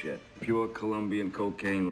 shit. Pure Colombian cocaine. Cocaine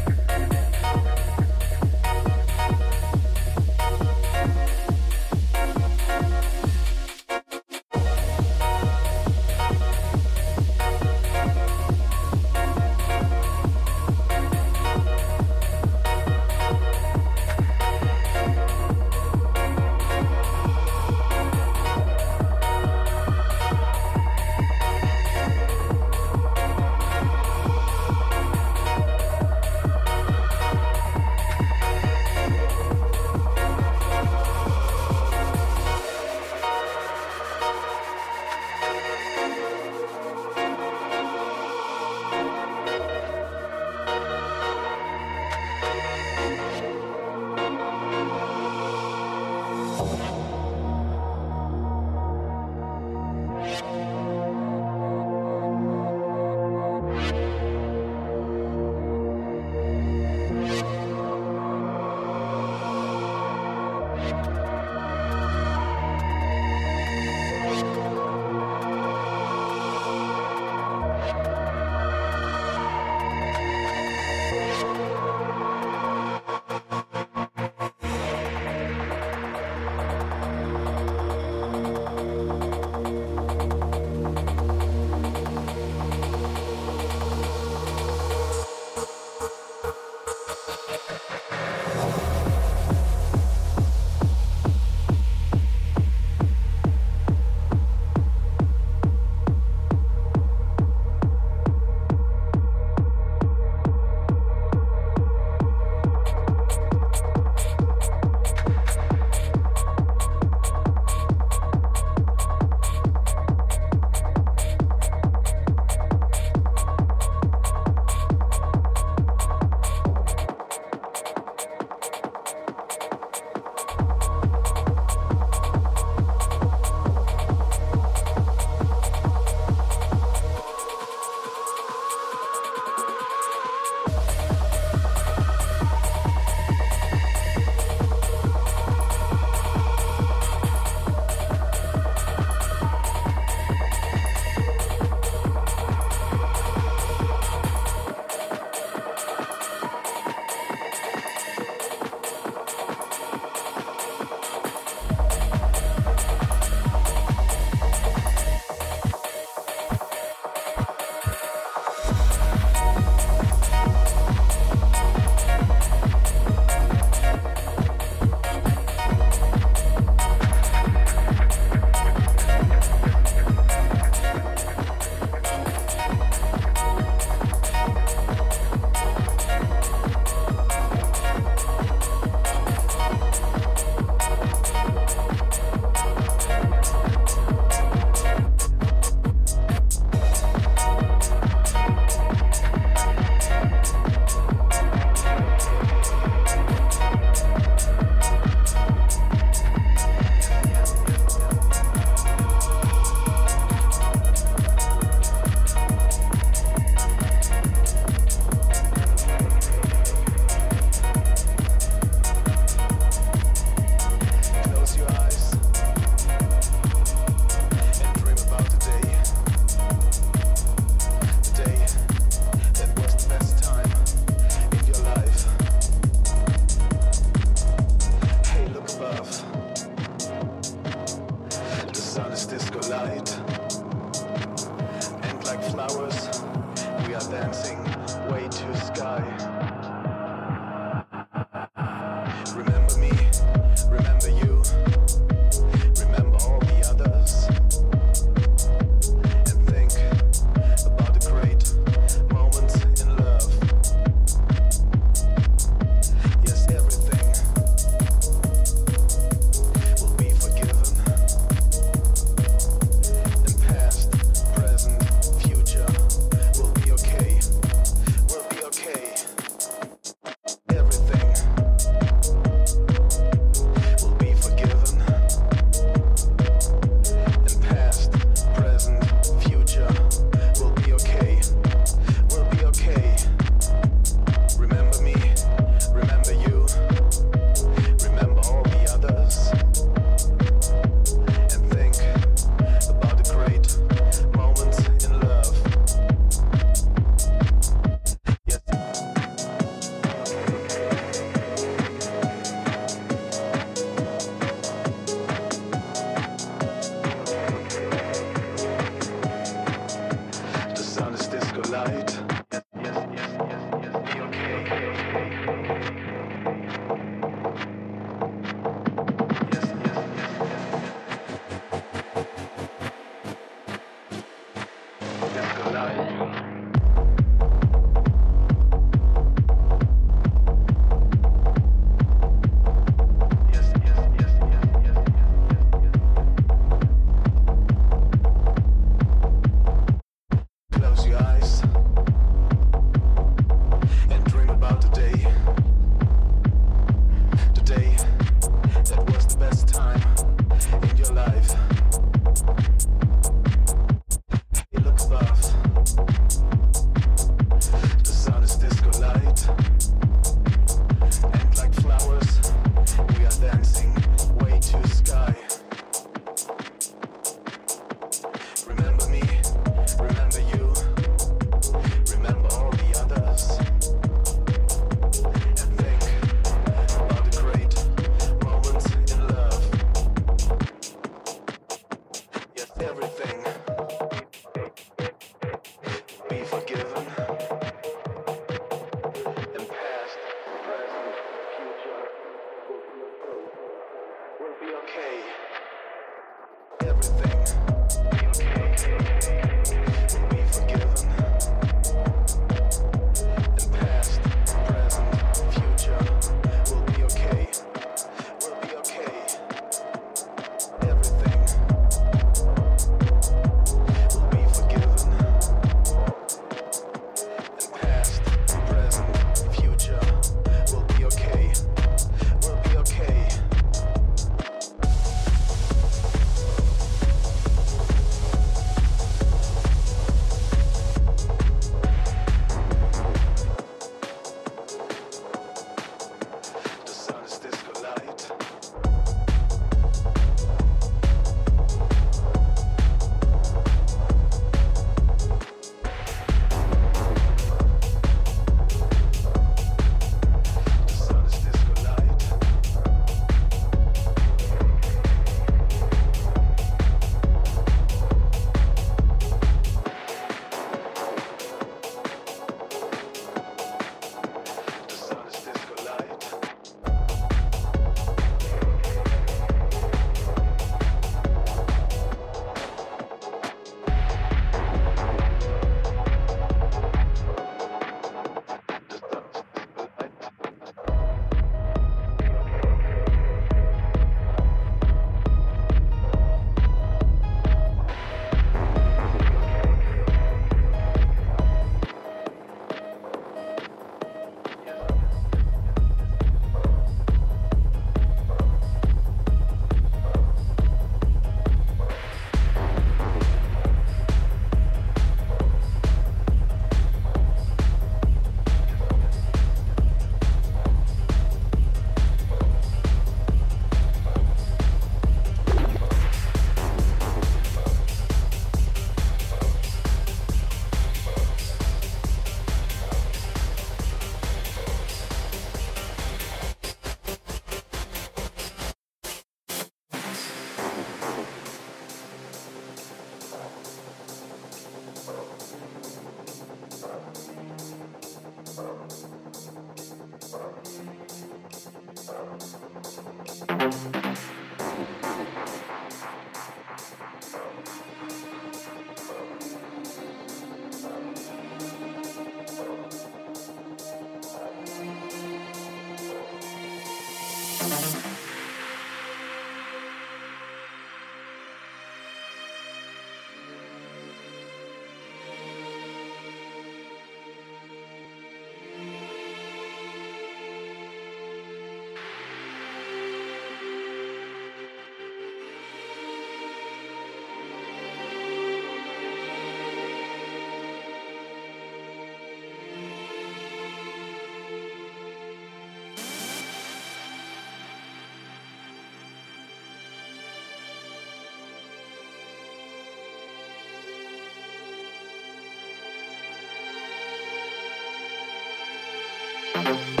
Thank